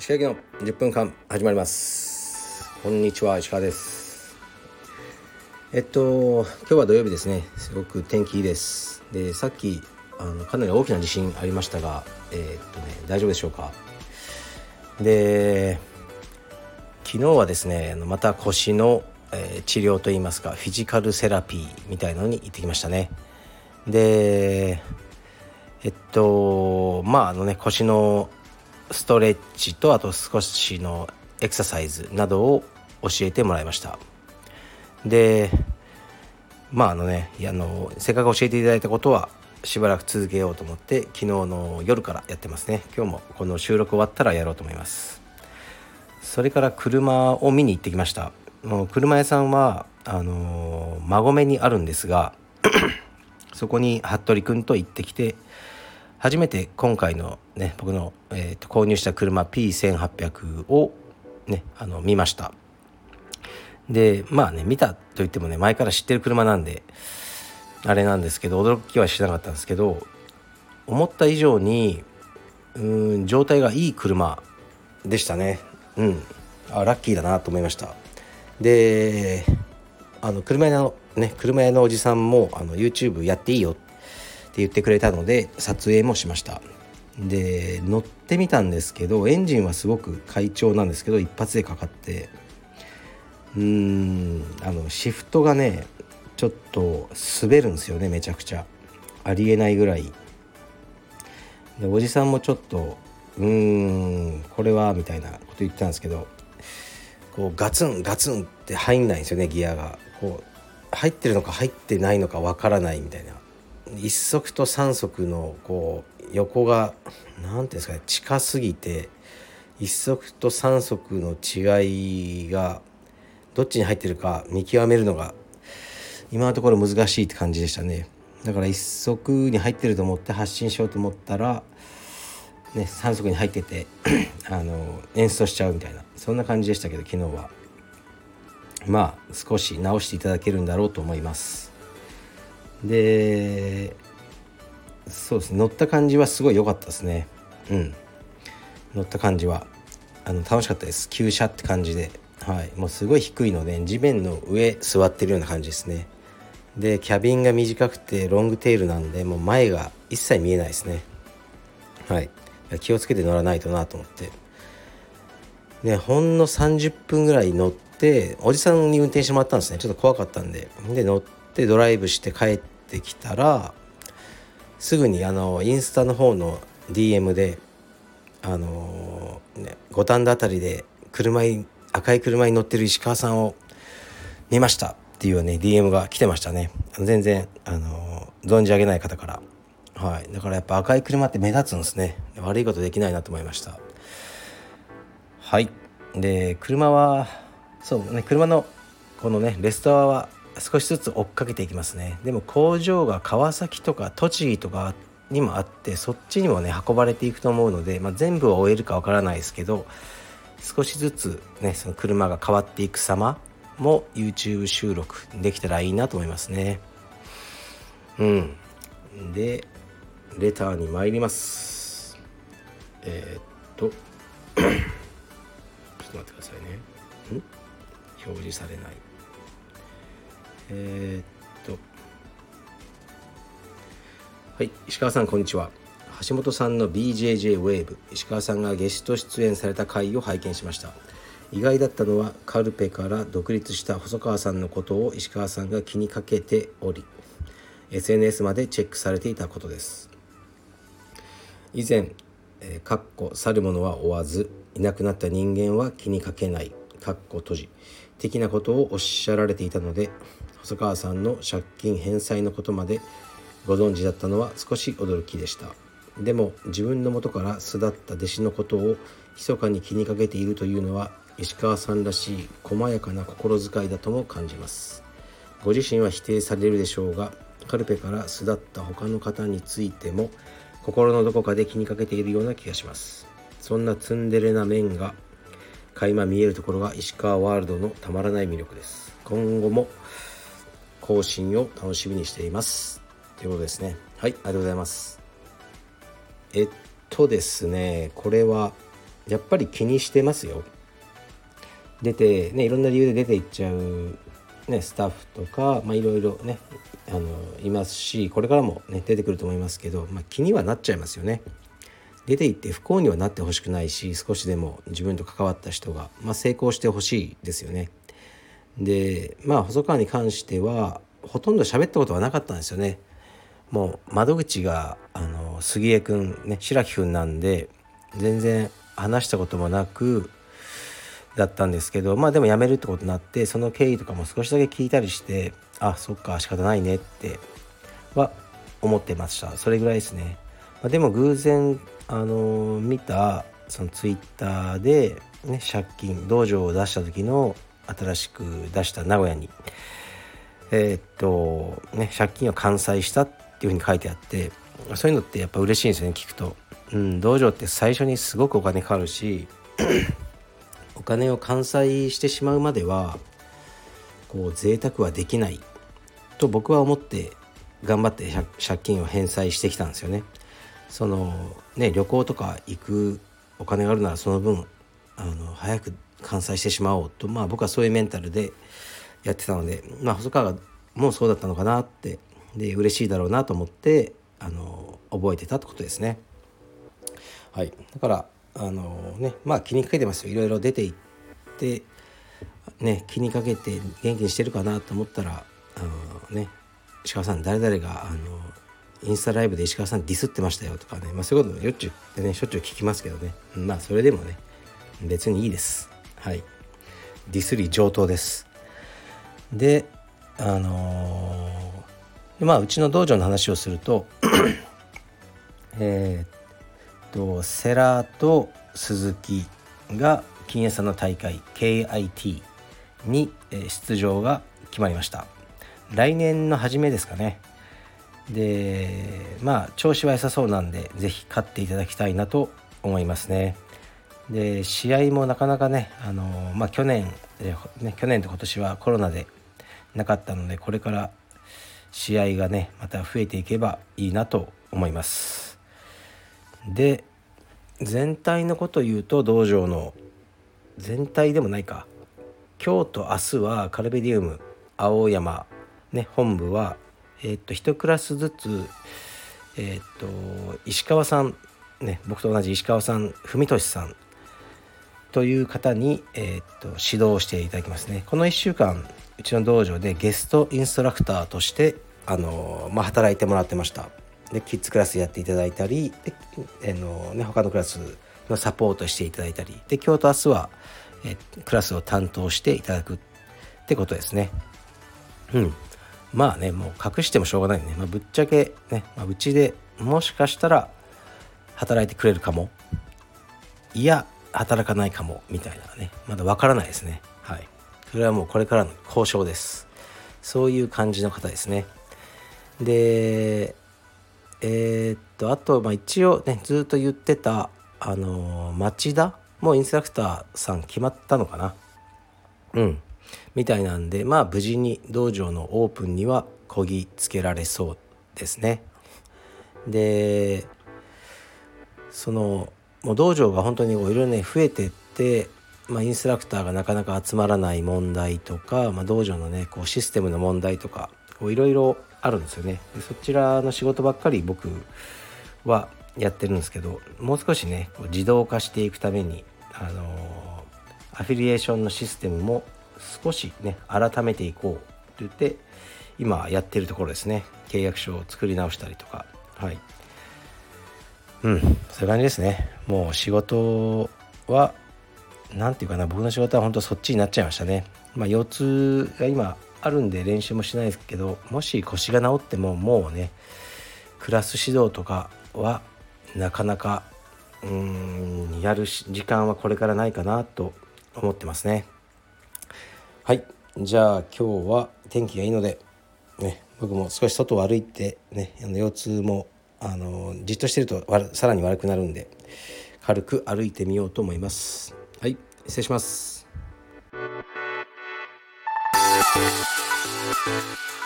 石川の10分間始まります。こんにちは石川です。えっと今日は土曜日ですね。すごく天気いいです。でさっきあのかなり大きな地震ありましたがえー、っとね大丈夫でしょうか？で昨日はですねまた腰の、えー、治療といいますかフィジカルセラピーみたいのに行ってきましたね。でえっとまああのね腰のストレッチとあと少しのエクササイズなどを教えてもらいました。でまああのねあのせっかく教えていただいたことはしばらく続けようと思って昨日の夜からやってますね。今日もこの収録終わったらやろうと思います。それから車を見に行ってきました。もう車屋さんはあの馬込にあるんですがそこに服部君と行ってきて初めて今回のね僕の、えー、と購入した車 P1800 をねあの見ました。でまあね見たといってもね前から知ってる車なんであれなんですけど驚きはしなかったんですけど思った以上にうん状態がいい車でしたね。うん。あラッキーだなと思いました。であの車屋のね車屋のおじさんもあの YouTube やっていいよって言ってくれたので撮影もしました。で乗ってみたんですけどエンジンはすごく快調なんですけど一発でかかって。うーんあのシフトがねちょっと滑るんですよねめちゃくちゃ。ありえないぐらい。でおじさんもちょっとうーんこれはみたいなこと言ってたんですけどこうガツンガツンって入んないんですよねギアが。こう入ってるのか入ってないのかわからないみたいな。1足と3足のこう横が何ていうんですかね近すぎて1足と3足の違いがどっちに入ってるか見極めるのが今のところ難しいって感じでしたね。だから1足に入ってると思って発信しようと思ったら、ね、3足に入ってて あの演奏しちゃうみたいなそんな感じでしたけど昨日は。まあ少し直していただけるんだろうと思います。でそうですね乗った感じはすごい良かったですね。うん。乗った感じはあの楽しかったです。急車って感じで。はい。もうすごい低いので地面の上座ってるような感じですね。でキャビンが短くてロングテールなんでもう前が一切見えないですね。はい。気をつけて乗らないとなと思って。でほんの30分ぐらい乗っておじさんに運転してもらったんですね。ちょっと怖かったんで。で乗ってドライブして帰ってきたらすぐにあのインスタの方の DM であのね五反田辺りで車に赤い車に乗ってる石川さんを見ました。っていうね DM が来てましたね。全然あの存じ上げない方から。はい。だからやっぱ赤い車って目立つんですね。悪いことできないなと思いました。はい。で車はそうね車のこのねレストアは少しずつ追っかけていきますね。でも工場が川崎とか栃木とかにもあってそっちにもね運ばれていくと思うので、まあ、全部を終えるかわからないですけど少しずつねその車が変わっていく様も YouTube 収録できたらいいなと思いますね。うん。でレターに参ります。えー、っと ちょっと待ってくださいね。ん？表示されない。えー、っと。はい石川さんこんにちは。橋本さんの BJJ ウェーブ石川さんがゲスト出演された回を拝見しました。意外だったのはカルペから独立した細川さんのことを石川さんが気にかけており SNS までチェックされていたことです。以前えー、かっこ去る者は追わずいなくなった人間は気にかけないかっこ閉じ的なことをおっしゃられていたので細川さんの借金返済のことまでご存知だったのは少し驚きでした。でも自分の元から巣立った弟子のことを密かに気にかけているというのは石川さんらしい細やかな心遣いだとも感じます。ご自身は否定されるでしょうがカルペから巣立った他の方についても心のどこかで気にかけているような気がします。そんなツンデレな面が垣間見えるところが石川ワールドのたまらない魅力です。今後も更新を楽しみにしています。ということですね。はいありがとうございます。えっとですねこれはやっぱり気にしてますよ。出てねいろんな理由で出ていっちゃう、ね、スタッフとか、まあ、いろいろねあのいますしこれからも、ね、出てくると思いますけど、まあ、気にはなっちゃいますよね。出ていって不幸にはなってほしくないし少しでも自分と関わった人が、まあ、成功してほしいですよね。でまあ細川に関してはほとんど喋ったことはなかったんですよね。もう窓口があの杉江君ね白木君なんで全然話したこともなくだったんですけどまあでも辞めるってことになってその経緯とかも少しだけ聞いたりしてあそっか仕方ないねっては思ってましたそれぐらいですね、まあ、でも偶然あの見たそのツイッターで、ね、借金道場を出した時の新しく出した名古屋にえー、っとね借金を完済したっていうふうに書いてあってそういうのってやっぱ嬉しいんですよね聞くと。うん、道場って最初にすごくお金かかるしお金を完済してしまうまではこう贅沢はできないと僕は思って頑張って借金を返済してきたんですよね。そのね旅行とか行くお金があるならその分あの早く完済してしまおうとまあ僕はそういうメンタルでやってたのでまあ細川もそうだったのかなってで嬉しいだろうなと思ってあの覚えてたってことですね。はい、だからあのねまあ気にかけてますよ。いろいろ出ていってね気にかけて元気にしてるかなと思ったらあのね石川さん誰々があのインスタライブで石川さんディスってましたよとかね、まあ、そういうこともよっちゅうねしょっちゅう聞きますけどね。まあそれでもね別にいいです。はい。ディスり上等です。であのー、まあうちの道場の話をすると えー、と世良と鈴木が金谷さんの大会 KIT に出場が決まりました。来年の初めですかね。でまあ調子は良さそうなんで是非勝っていただきたいなと思いますね。で試合もなかなかねあのまあ去年ね去年と今年はコロナでなかったのでこれから試合がねまた増えていけばいいなと思います。で全体のこと言うと道場の全体でもないか。今日と明日はカルベディウム青山、ね、本部は、えー、っと1クラスずつ、えー、っと石川さん、ね、僕と同じ石川さん文俊さん。という方に、えー、っと指導していただきますね。この1週間うちの道場でゲストインストラクターとしてあの、まあ、働いてもらってました。でキッズクラスやっていただいたりであの、ね、他のクラスのサポートしていただいたりで今日と明日はえクラスを担当していただくってことですね。うん。まあねもう隠してもしょうがないね、まあ、ぶっちゃけね、まあ、うちでもしかしたら働いてくれるかも。いや働かないかも。みたいなね。まだわからないですね。はい。それはもうこれからの交渉です。そういう感じの方ですね。でえー、っとあと、まあ、一応ねずっと言ってたあのー、町田？もインストラクターさん決まったのかな？うん。みたいなんでまあ無事に道場のオープンにはこぎつけられそうですね。でそのもう道場が本当にいろいろね増えてって、まあ、インストラクターがなかなか集まらない問題とか、まあ、道場のねこうシステムの問題とかいろいろあるんですよね。でそちらの仕事ばっかり僕はやってるんですけどもう少しね自動化していくためにあのアフィリエーションのシステムも少しね改めていこうと言って今やってるところですね。契約書を作り直したりとか。はい。うん。そういう感じですね。もう仕事は何て言うかな僕の仕事は本当そっちになっちゃいましたね。まあ腰痛が今あるんで練習もしないですけどもし腰が治ってももうねクラス指導とかはなかなかうーんやる時間はこれからないかなと思ってますね。はい。じゃあ今日は天気がいいので、ね、僕も少し外を歩いてねあの腰痛もあのじっとしてるとさらに悪くなるんで軽く歩いてみようと思います。はい。失礼します。Thank you.